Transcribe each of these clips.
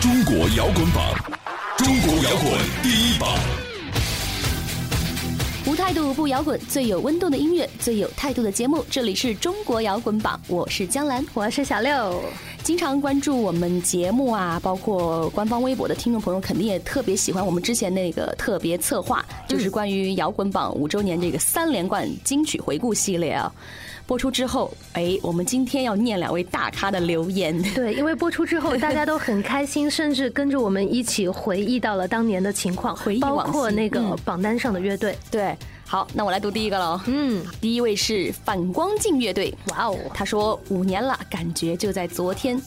中国摇滚榜，中国摇滚第一榜。无态度不摇滚，最有温度的音乐，最有态度的节目。这里是中国摇滚榜，我是江兰，我是小六。经常关注我们节目啊，包括官方微博的听众朋友，肯定也特别喜欢我们之前那个特别策划，就是关于摇滚榜五周年这个三连冠金曲回顾系列啊。播出之后，哎，我们今天要念两位大咖的留言。对，因为播出之后大家都很开心，甚至跟着我们一起回忆到了当年的情况，回忆包括那个榜单上的乐队。对，好，那我来读第一个喽。嗯，第一位是反光镜乐队。哇哦，他说五年了，感觉就在昨天。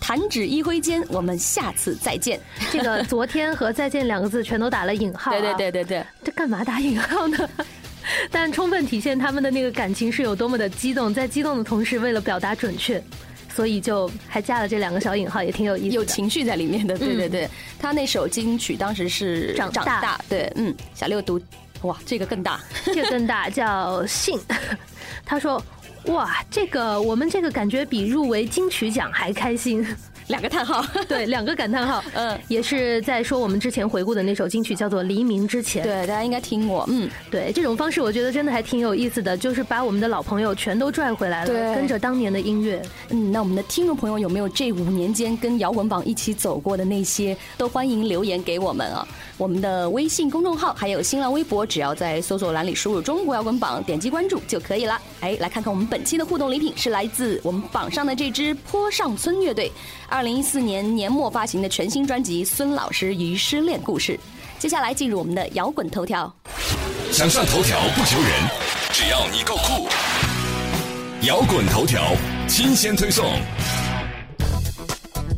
弹指一挥间，我们下次再见。这个“昨天”和“再见”两个字全都打了引号。对对对对对，这干嘛打引号呢？但充分体现他们的那个感情是有多么的激动，在激动的同时，为了表达准确，所以就还加了这两个小引号，也挺有意思，有情绪在里面的。对对对，他那首金曲当时是长大，对，嗯，小六读，哇，这个更大，这个更大，叫信。他说，哇，这个我们这个感觉比入围金曲奖还开心。两个叹号，对，两个感叹号，嗯，也是在说我们之前回顾的那首金曲叫做《黎明之前》，对，大家应该听过，嗯，对，这种方式我觉得真的还挺有意思的，就是把我们的老朋友全都拽回来了，跟着当年的音乐，嗯，那我们的听众朋友有没有这五年间跟摇滚榜一起走过的那些，都欢迎留言给我们啊，我们的微信公众号还有新浪微博，只要在搜索栏里输入“中国摇滚榜”，点击关注就可以了。哎，来看看我们本期的互动礼品是来自我们榜上的这支坡上村乐队。二零一四年年末发行的全新专辑《孙老师与失恋故事》，接下来进入我们的摇滚头条。想上头条不求人，只要你够酷。摇滚头条新鲜推送。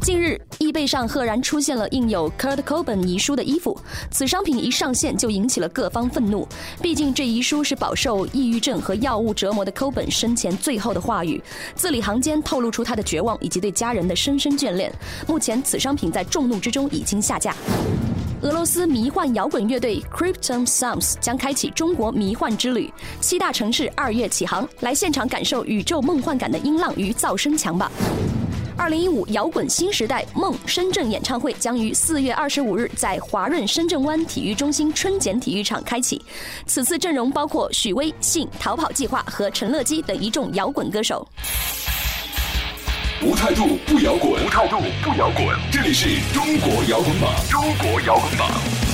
近日，易贝上赫然出现了印有 Kurt Cobain 遗书的衣服。此商品一上线就引起了各方愤怒。毕竟这遗书是饱受抑郁症和药物折磨的 Cobain 生前最后的话语，字里行间透露出他的绝望以及对家人的深深眷恋。目前，此商品在众怒之中已经下架。俄罗斯迷幻摇滚乐队 Cryptom Sounds 将开启中国迷幻之旅，七大城市二月起航，来现场感受宇宙梦幻感的音浪与噪声墙吧。二零一五摇滚新时代梦深圳演唱会将于四月二十五日在华润深圳湾体育中心春茧体育场开启。此次阵容包括许巍、信、逃跑计划和陈乐基等一众摇滚歌手。无态度不摇滚，无态度不摇滚。这里是中国摇滚榜，中国摇滚榜。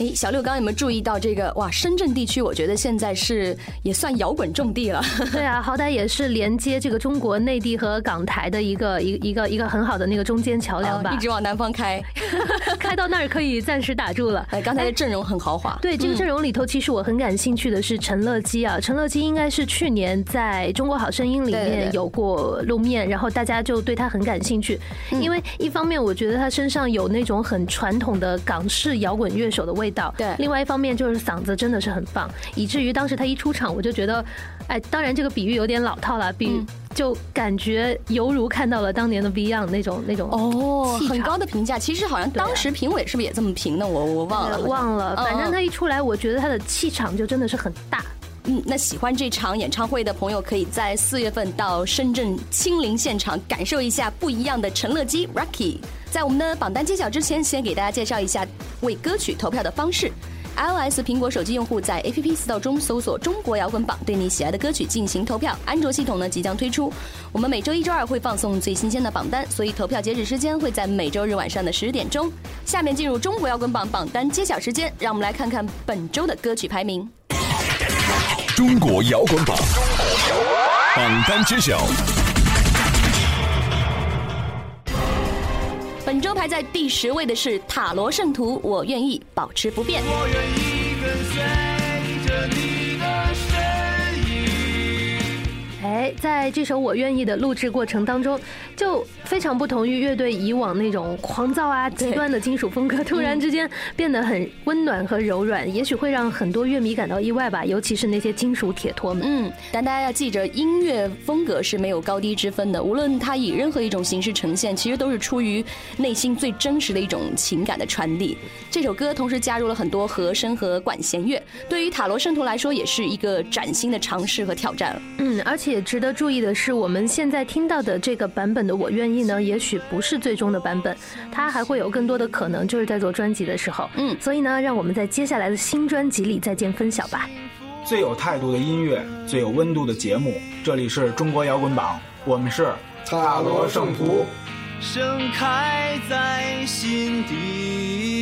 哎，小六刚刚有没有注意到这个？哇，深圳地区，我觉得现在是也算摇滚重地了。对啊，好歹也是连接这个中国内地和港台的一个一一个一个很好的那个中间桥梁吧。一直往南方开，开到那儿可以暂时打住了。哎，刚才的阵容很豪华。对，这个阵容里头，其实我很感兴趣的是陈乐基啊。陈乐基应该是去年在中国好声音里面有过露面，然后大家就对他很感兴趣。因为一方面，我觉得他身上有那种很传统的港式摇滚乐手的味。对，另外一方面就是嗓子真的是很棒，以至于当时他一出场，我就觉得，哎，当然这个比喻有点老套了，比就感觉犹如看到了当年的 Beyond 那种那种哦，很高的评价。其实好像当时评委是不是也这么评的？我我忘了，忘了。反正他一出来，我觉得他的气场就真的是很大。嗯，那喜欢这场演唱会的朋友，可以在四月份到深圳亲临现场，感受一下不一样的陈乐基 Rocky。在我们的榜单揭晓之前，先给大家介绍一下为歌曲投票的方式。iOS 苹果手机用户在 App Store 中搜索“中国摇滚榜”，对你喜爱的歌曲进行投票。安卓系统呢即将推出，我们每周一、周二会放送最新鲜的榜单，所以投票截止时间会在每周日晚上的十点钟。下面进入中国摇滚榜榜单揭晓时间，让我们来看看本周的歌曲排名。中国摇滚榜榜单揭晓。本周排在第十位的是塔罗圣徒，我愿意保持不变。我愿意哎，哎，在这首《我愿意》的录制过程当中，就非常不同于乐队以往那种狂躁啊、极端的金属风格，突然之间变得很温暖和柔软，也许会让很多乐迷感到意外吧，尤其是那些金属铁托们。嗯，但大家要记着，音乐风格是没有高低之分的，无论它以任何一种形式呈现，其实都是出于内心最真实的一种情感的传递。这首歌同时加入了很多和声和管弦乐，对于塔罗圣徒来说，也是一个崭新的尝试和挑战。嗯，而且值得注意的是，我们现在听到的这个版本的《我愿意》呢，也许不是最终的版本，它还会有更多的可能，就是在做专辑的时候。嗯，所以呢，让我们在接下来的新专辑里再见分晓吧。最有态度的音乐，最有温度的节目，这里是中国摇滚榜，我们是塔罗圣徒，盛开在心底。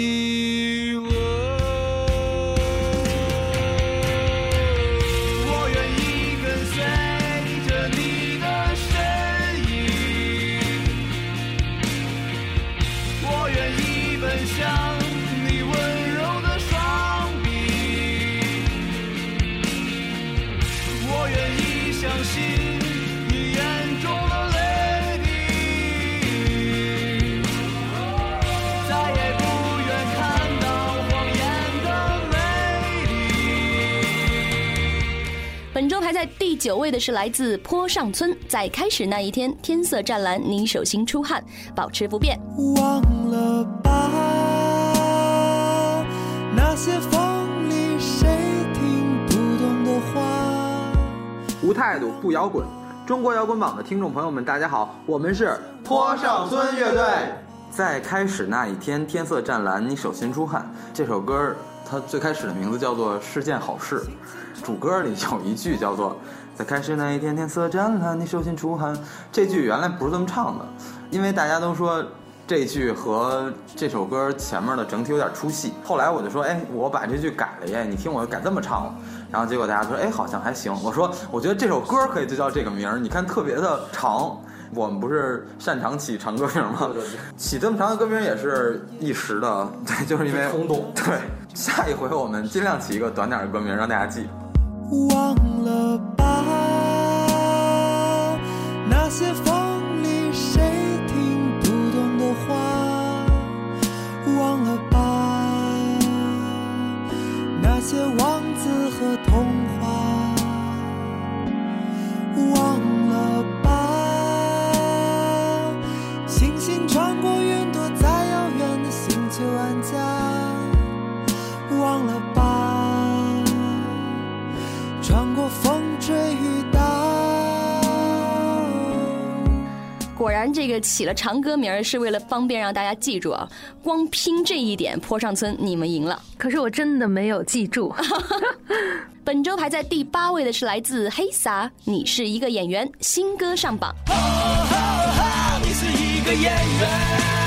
九位的是来自坡上村，在开始那一天，天色湛蓝，你手心出汗，保持不变。忘了吧，那些风里谁听不懂的话。无态度不摇滚，中国摇滚榜的听众朋友们，大家好，我们是坡上村乐队。在开始那一天，天色湛蓝，你手心出汗。这首歌它最开始的名字叫做《是件好事》，主歌里有一句叫做“在开始那一天，天色湛蓝，你手心出汗”。这句原来不是这么唱的，因为大家都说这句和这首歌前面的整体有点出戏。后来我就说，哎，我把这句改了耶，你听我改这么唱了。然后结果大家说，哎，好像还行。我说，我觉得这首歌可以就叫这个名儿，你看特别的长。我们不是擅长起长歌名吗？起这么长的歌名也是一时的，对，就是因为冲动。对，下一回我们尽量起一个短点的歌名，让大家记。忘了吧，那然，这个起了长歌名儿是为了方便让大家记住啊。光拼这一点，坡上村你们赢了。可是我真的没有记住。本周排在第八位的是来自黑撒，你是一个演员，新歌上榜。你是一个演员。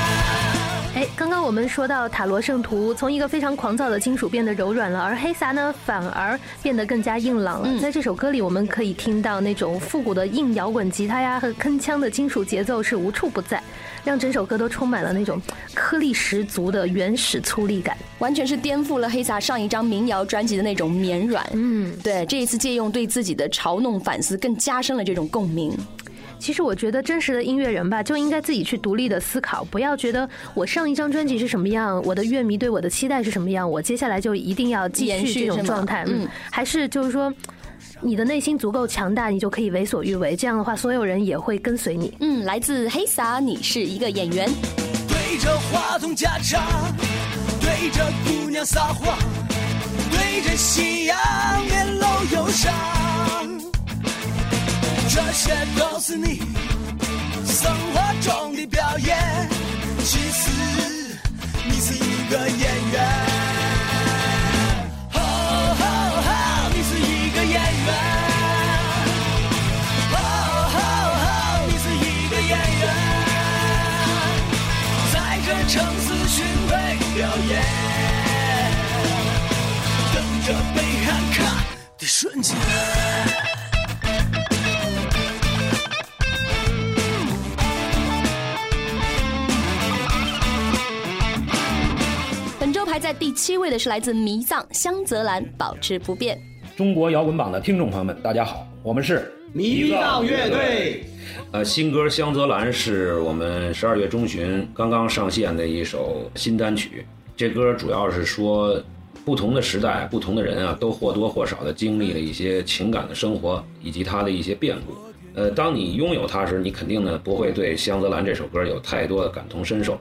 哎，刚刚我们说到塔罗圣徒从一个非常狂躁的金属变得柔软了，而黑撒呢反而变得更加硬朗了。在这首歌里，我们可以听到那种复古的硬摇滚吉他呀和铿锵的金属节奏是无处不在，让整首歌都充满了那种颗粒十足的原始粗粝感，完全是颠覆了黑撒上一张民谣专辑的那种绵软。嗯，对，这一次借用对自己的嘲弄反思，更加深了这种共鸣。其实我觉得真实的音乐人吧，就应该自己去独立的思考，不要觉得我上一张专辑是什么样，我的乐迷对我的期待是什么样，我接下来就一定要继续这种状态。嗯，还是就是说，你的内心足够强大，你就可以为所欲为。这样的话，所有人也会跟随你。嗯，来自黑撒，你是一个演员。对着话筒假唱，对着姑娘撒谎，对着夕阳面露忧伤。这些都是你生活中的表演，其实你是一个演员。哦哦哦，你是一个演员。哦哦哦，你是一个演员，在这城市巡回表演，等着被喊卡的瞬间。排在第七位的是来自迷藏香泽兰，保持不变。中国摇滚榜的听众朋友们，大家好，我们是迷藏乐队。呃，新歌《香泽兰》是我们十二月中旬刚刚上线的一首新单曲。这歌主要是说，不同的时代、不同的人啊，都或多或少的经历了一些情感的生活，以及它的一些变故。呃，当你拥有它时，你肯定呢不会对《香泽兰》这首歌有太多的感同身受，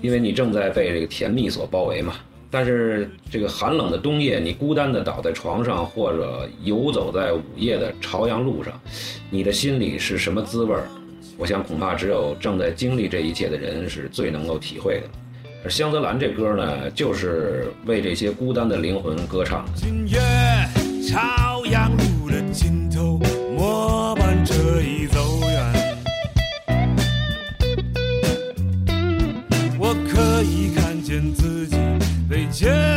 因为你正在被这个甜蜜所包围嘛。但是这个寒冷的冬夜，你孤单地倒在床上，或者游走在午夜的朝阳路上，你的心里是什么滋味儿？我想恐怕只有正在经历这一切的人是最能够体会的。而香泽兰这歌呢，就是为这些孤单的灵魂歌唱。今夜朝阳被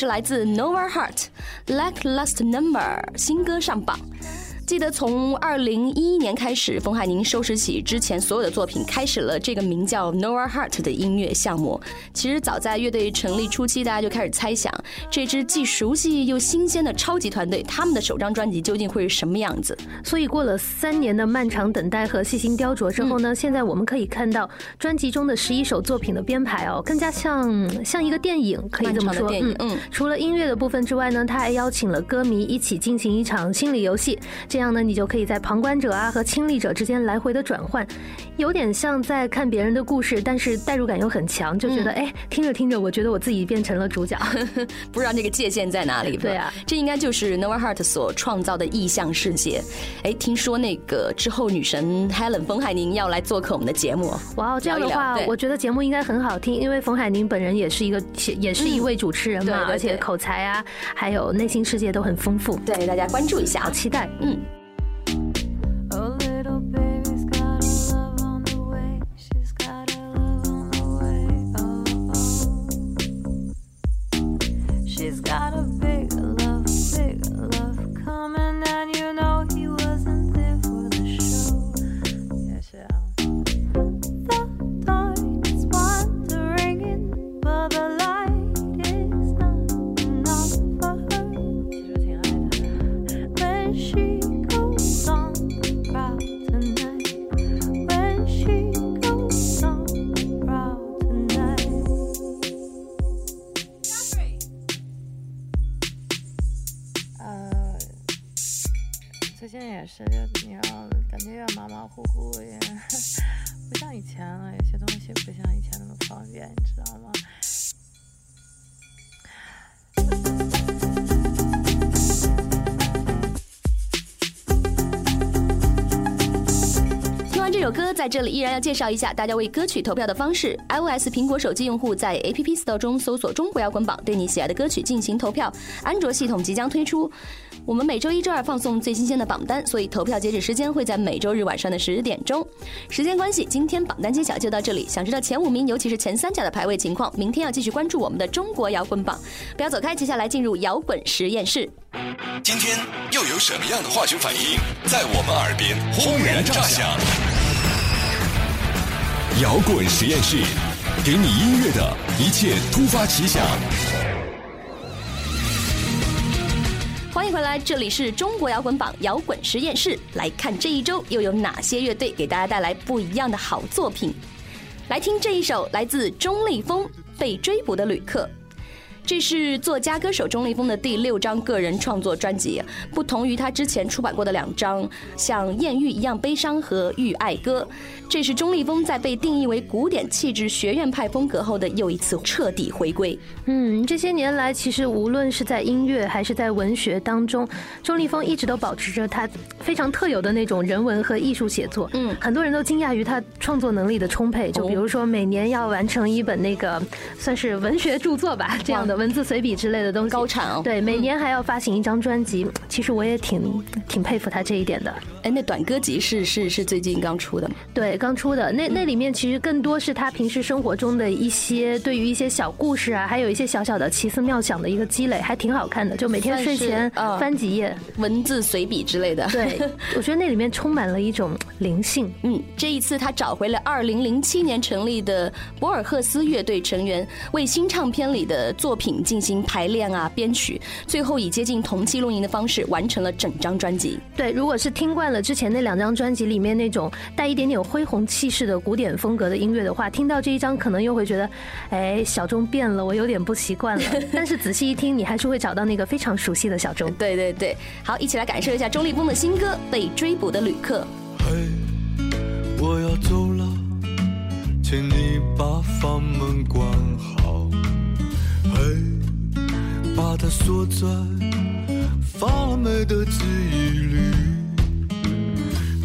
是来自 Nova Heart Lack Last Number 新歌上榜。记得从二零一一年开始，冯海宁收拾起之前所有的作品，开始了这个名叫 Nova Heart 的音乐项目。其实早在乐队成立初期，大家就开始猜想，这支既熟悉又新鲜的超级团队，他们的首张专辑究竟会是什么样子？所以过了三年的漫长等待和细心雕琢之后呢，现在我们可以看到专辑中的十一首作品的编排哦，更加像像一个电影，可以这么说。嗯嗯。除了音乐的部分之外呢，他还邀请了歌迷一起进行一场心理游戏。这这样呢，你就可以在旁观者啊和亲历者之间来回的转换，有点像在看别人的故事，但是代入感又很强，就觉得哎，听着听着，我觉得我自己变成了主角，不知道那个界限在哪里。对啊，这应该就是 Nova Heart 所创造的意象世界。哎，听说那个之后女神 Helen 冯海宁要来做客我们的节目。哇，这样的话，我觉得节目应该很好听，因为冯海宁本人也是一个也是一位主持人嘛，而且口才啊，还有内心世界都很丰富。对，大家关注一下，好期待。嗯。最近也是，就你要感觉要马马虎虎，也不像以前了。有些东西不像以前那么方便，你知道吗？听完这首歌在这里依然要介绍一下大家为歌曲投票的方式。iOS 苹果手机用户在 App Store 中搜索“中国摇滚榜”，对你喜爱的歌曲进行投票。安卓系统即将推出，我们每周一、周二放送最新鲜的榜单，所以投票截止时间会在每周日晚上的十点钟。时间关系，今天榜单揭晓就到这里。想知道前五名，尤其是前三甲的排位情况，明天要继续关注我们的中国摇滚榜。不要走开，接下来进入摇滚实验室。今天又有什么样的化学反应在我们耳边轰然炸响？摇滚实验室，给你音乐的一切突发奇想。迎回来，这里是中国摇滚榜摇滚实验室。来看这一周又有哪些乐队给大家带来不一样的好作品。来听这一首来自钟立风《被追捕的旅客》。这是作家歌手钟立风的第六张个人创作专辑，不同于他之前出版过的两张像《艳遇》一样悲伤和《遇爱歌》，这是钟立风在被定义为古典气质学院派风格后的又一次彻底回归。嗯，这些年来，其实无论是在音乐还是在文学当中，钟立风一直都保持着他非常特有的那种人文和艺术写作。嗯，很多人都惊讶于他创作能力的充沛，就比如说每年要完成一本那个算是文学著作吧，这样。的文字随笔之类的东西，高产哦。对，每年还要发行一张专辑，其实我也挺挺佩服他这一点的。哎，那短歌集是是是最近刚出的吗？对，刚出的。那那里面其实更多是他平时生活中的一些对于一些小故事啊，还有一些小小的奇思妙想的一个积累，还挺好看的。就每天睡前翻几页文字随笔之类的。对，我觉得那里面充满了一种灵性。嗯，这一次他找回了二零零七年成立的博尔赫斯乐队成员，为新唱片里的作品进行排练啊、编曲，最后以接近同期录音的方式完成了整张专辑。对，如果是听惯了之前那两张专辑里面那种带一点点恢宏气势的古典风格的音乐的话，听到这一张可能又会觉得，哎，小钟变了，我有点不习惯了。但是仔细一听，你还是会找到那个非常熟悉的小钟。对对对，好，一起来感受一下钟立风的新歌《被追捕的旅客》。嘿，我要走了，请你把房门关把它锁在发霉的记忆里。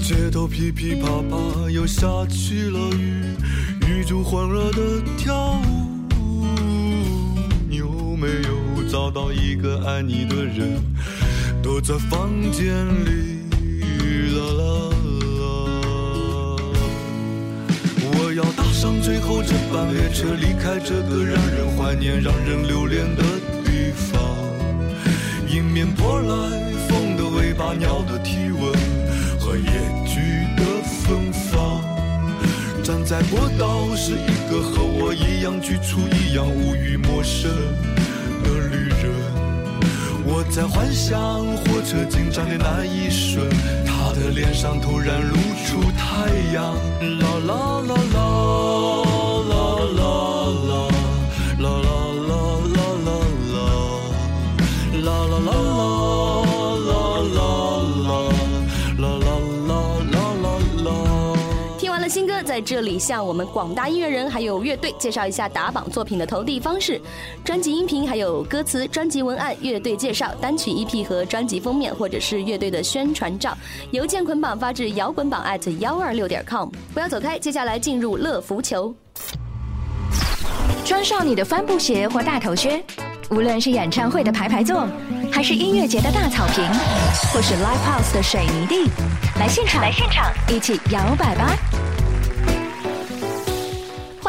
街头噼噼啪啪又下起了雨，雨珠欢乐的跳舞。你有没有找到一个爱你的人？躲在房间里，啦啦啦。我要搭上最后这班列车，离开这个让人怀念、让人留恋的方。迎面扑来风的尾巴、鸟的体温和野菊的芬芳。站在过道是一个和我一样局促、一样无语、陌生的旅人。我在幻想火车进站的那一瞬，他的脸上突然露出太阳。啦啦啦啦在这里向我们广大音乐人还有乐队介绍一下打榜作品的投递方式：专辑音频、还有歌词、专辑文案、乐队介绍、单曲 EP 和专辑封面，或者是乐队的宣传照，邮件捆绑发至摇滚榜 at 幺二六点 com。不要走开，接下来进入乐福球。穿上你的帆布鞋或大头靴，无论是演唱会的排排坐，还是音乐节的大草坪，或是 live house 的水泥地，来现场，来现场，一起摇摆吧！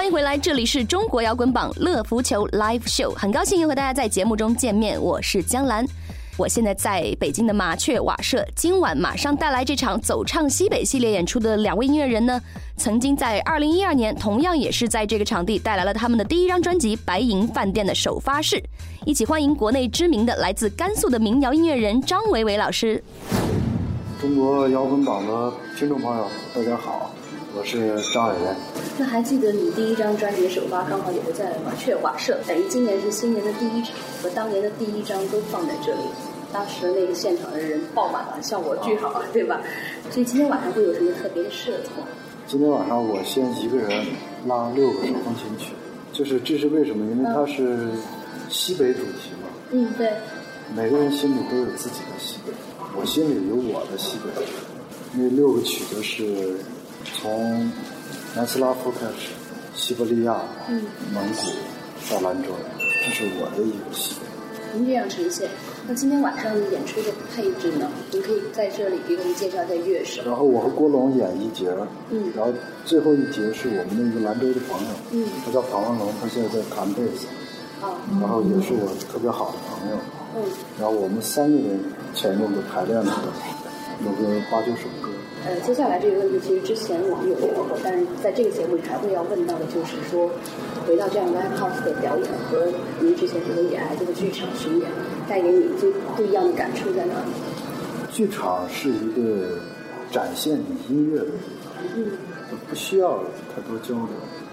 欢迎回来，这里是中国摇滚榜乐福球 Live Show，很高兴又和大家在节目中见面，我是江兰。我现在在北京的麻雀瓦舍，今晚马上带来这场走唱西北系列演出的两位音乐人呢，曾经在二零一二年同样也是在这个场地带来了他们的第一张专辑《白银饭店》的首发式，一起欢迎国内知名的来自甘肃的民谣音乐人张维维老师。中国摇滚榜的听众朋友，大家好。我是张伟伟。那还记得你第一张专辑首发刚好也是在麻雀瓦舍，等于今年是新年的第一场和当年的第一张都放在这里。当时那个现场的人爆满了，效果巨好，对吧？所以今天晚上会有什么特别的设计吗？今天晚上我先一个人拉六个手风琴曲，就是这是为什么？因为它是西北主题嘛。嗯，对。每个人心里都有自己的西北，我心里有我的西北。那六个曲子是。从南斯拉夫开始，西伯利亚、嗯蒙古到兰州，这是我的一个西北。您这样呈现，那今天晚上演出的配置呢？您可以在这里给我们介绍一下乐手。然后我和郭龙演一节，嗯，然后最后一节是我们的一个兰州的朋友，嗯，他叫庞文龙，他现在在弹贝斯，啊，然后也是我特别好的朋友，嗯，然后我们三个人前面的排练了有个八九首歌。呃，接下来这个问题其实之前我们有聊过，但是在这个节目里还会要问到的，就是说，回到这样 live house 的表演和您之前这个野孩子的剧场巡演，带给你最不一样的感触在哪里？剧场是一个展现你音乐的地方，嗯，不需要太多交流，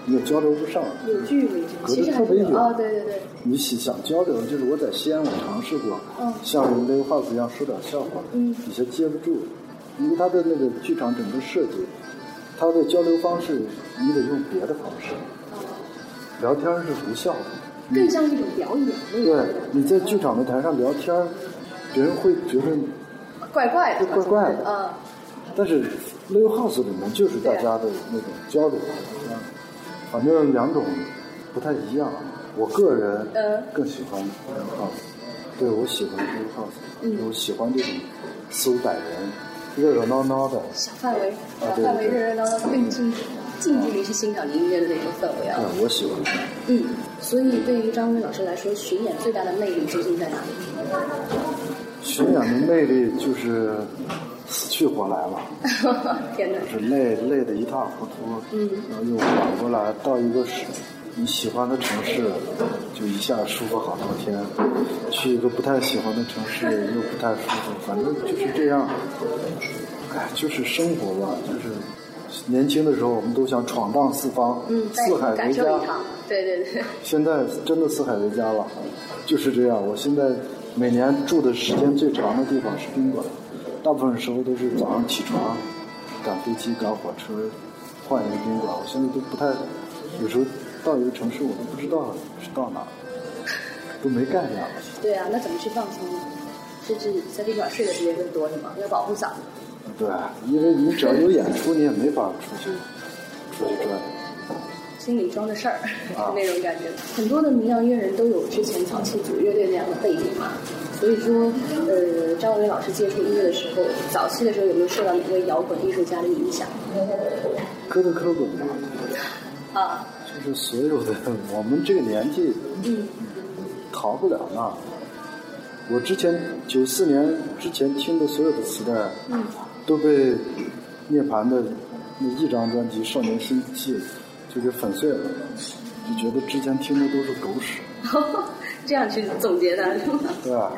你也交流不上，有距离，隔得特别远啊，对对对。你想交流，就是我在西安我尝试过，嗯，像 live house 一样说点笑话，嗯，底下接不住。因为他的那个剧场整个设计，他的交流方式，你得用别的方式。聊天是无效的。更像一种表演。对，你在剧场的台上聊天，别人会觉得怪怪的。怪怪的。嗯。但是 live house 里面就是大家的那种交流，啊，反正两种不太一样。我个人更喜欢 live house，对我喜欢 live house，我喜欢这种四五百人热热闹闹的小范围，小范围热热闹闹更近近距离去欣赏音乐的那种氛围啊。对，我喜欢。嗯，所以对于张伟老师来说，巡演最大的魅力究竟在哪里？巡演的魅力就是死去活来了，天哪！是累累得一塌糊涂，嗯，然后又反过来到一个是你喜欢的城市，就一下舒服好多天；去一个不太喜欢的城市又不太舒服，反正就是这样。哎，就是生活吧，就是年轻的时候我们都想闯荡四方，嗯，四海为家，对对对。现在真的四海为家了，就是这样。我现在。每年住的时间最长的地方是宾馆，大部分时候都是早上起床，赶飞机、赶火车，换一个宾馆。我现在都不太，有时候到一个城市我都不知道是到哪，都没概念了。对啊，那怎么去放松呢？甚至在宾馆睡的时间更多是吗？要保护嗓子。对，因为你只要有演出，你也没法出去出去转。心里装着事儿，那种感觉。很多的民谣音乐人都有之前早期组乐队那样的背景嘛，所以说，呃，张伟老师接触音乐的时候，早期的时候有没有受到哪位摇滚艺术家的影响？科特·科本吧。啊。就是所有的我们这个年纪，嗯，逃不了那。我之前九四年之前听的所有的磁带，嗯，都被涅槃的那一张专辑《少年心气》。就给粉碎了，就觉得之前听的都是狗屎。这样去总结的是吗？对啊。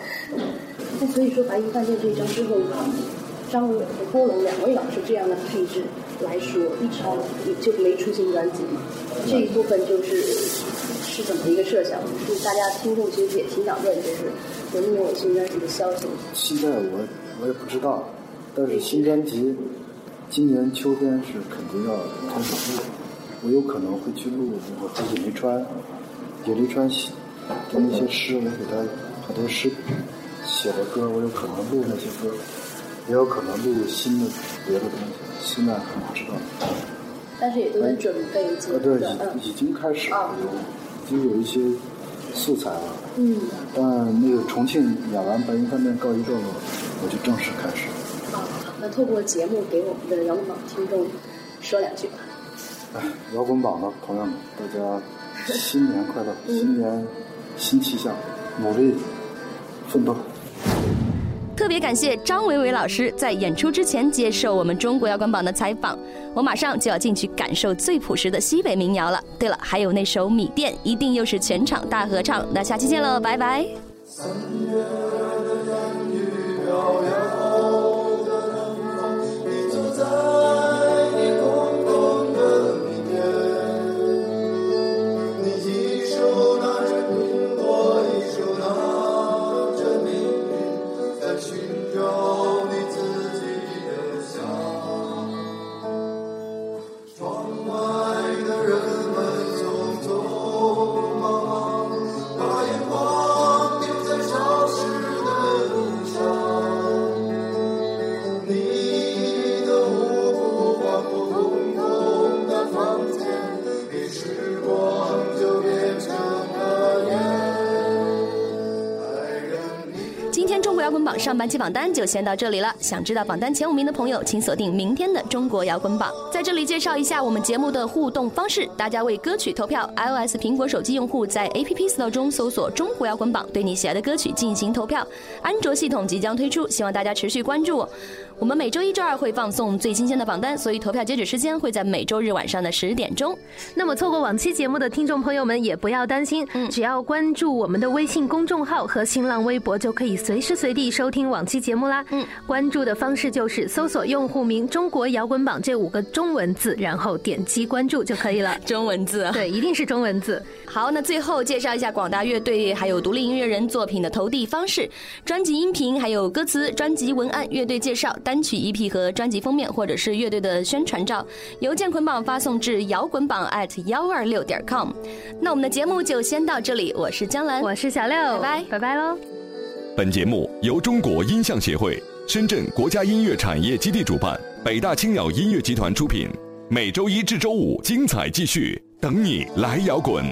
那所以说，白银饭店这一张之后，张伟和郭龙两位老师这样的配置来说，一超就没出新专辑嘛？这一部分就是是怎么一个设想？就是大家听众其实也挺想问，就是有没有新专辑的消息？现在我我也不知道，但是新专辑今年秋天是肯定要开始录。我有可能会去录那个和尹立川，尹立川写的那些诗，我给他把这些诗写的歌，我有可能录那些歌，也有可能录新的别的东西，现在还不知道。但是也都在准备阶段。啊，对，已已经开始了，已经有一些素材了。嗯。但那个重庆演完《白云饭店》告一段落，我就正式开始。啊，那透过节目给我们的摇滚榜听众说两句吧。摇滚榜的朋友们，大家新年快乐！新年新气象，努力奋斗。特别感谢张维维老师在演出之前接受我们中国摇滚榜的采访。我马上就要进去感受最朴实的西北民谣了。对了，还有那首《米店》，一定又是全场大合唱。那下期见喽，拜拜。上半期榜单就先到这里了。想知道榜单前五名的朋友，请锁定明天的中国摇滚榜。在这里介绍一下我们节目的互动方式：大家为歌曲投票，iOS 苹果手机用户在 App Store 中搜索“中国摇滚榜”，对你喜爱的歌曲进行投票。安卓系统即将推出，希望大家持续关注。们每周一、周二会放送最新鲜的榜单，所以投票截止时间会在每周日晚上的十点钟。那么错过往期节目的听众朋友们也不要担心，只要关注我们的微信公众号和新浪微博，就可以随时随地收听往期节目啦。嗯，关注的方式就是搜索用户名“中国摇滚榜”这五个中文字，然后点击关注就可以了。中文字，对，一定是中文字。好，那最后介绍一下广大乐队还有独立音乐人作品的投递方式：专辑音频、还有歌词、专辑文案、乐队介绍、单曲 EP 和专辑封面，或者是乐队的宣传照，邮件捆绑发送至摇滚榜 at 幺二六点 com。那我们的节目就先到这里，我是江兰，我是小六，拜拜，拜拜喽。本节目由中国音像协会、深圳国家音乐产业基地主办，北大青鸟音乐集团出品。每周一至周五精彩继续，等你来摇滚。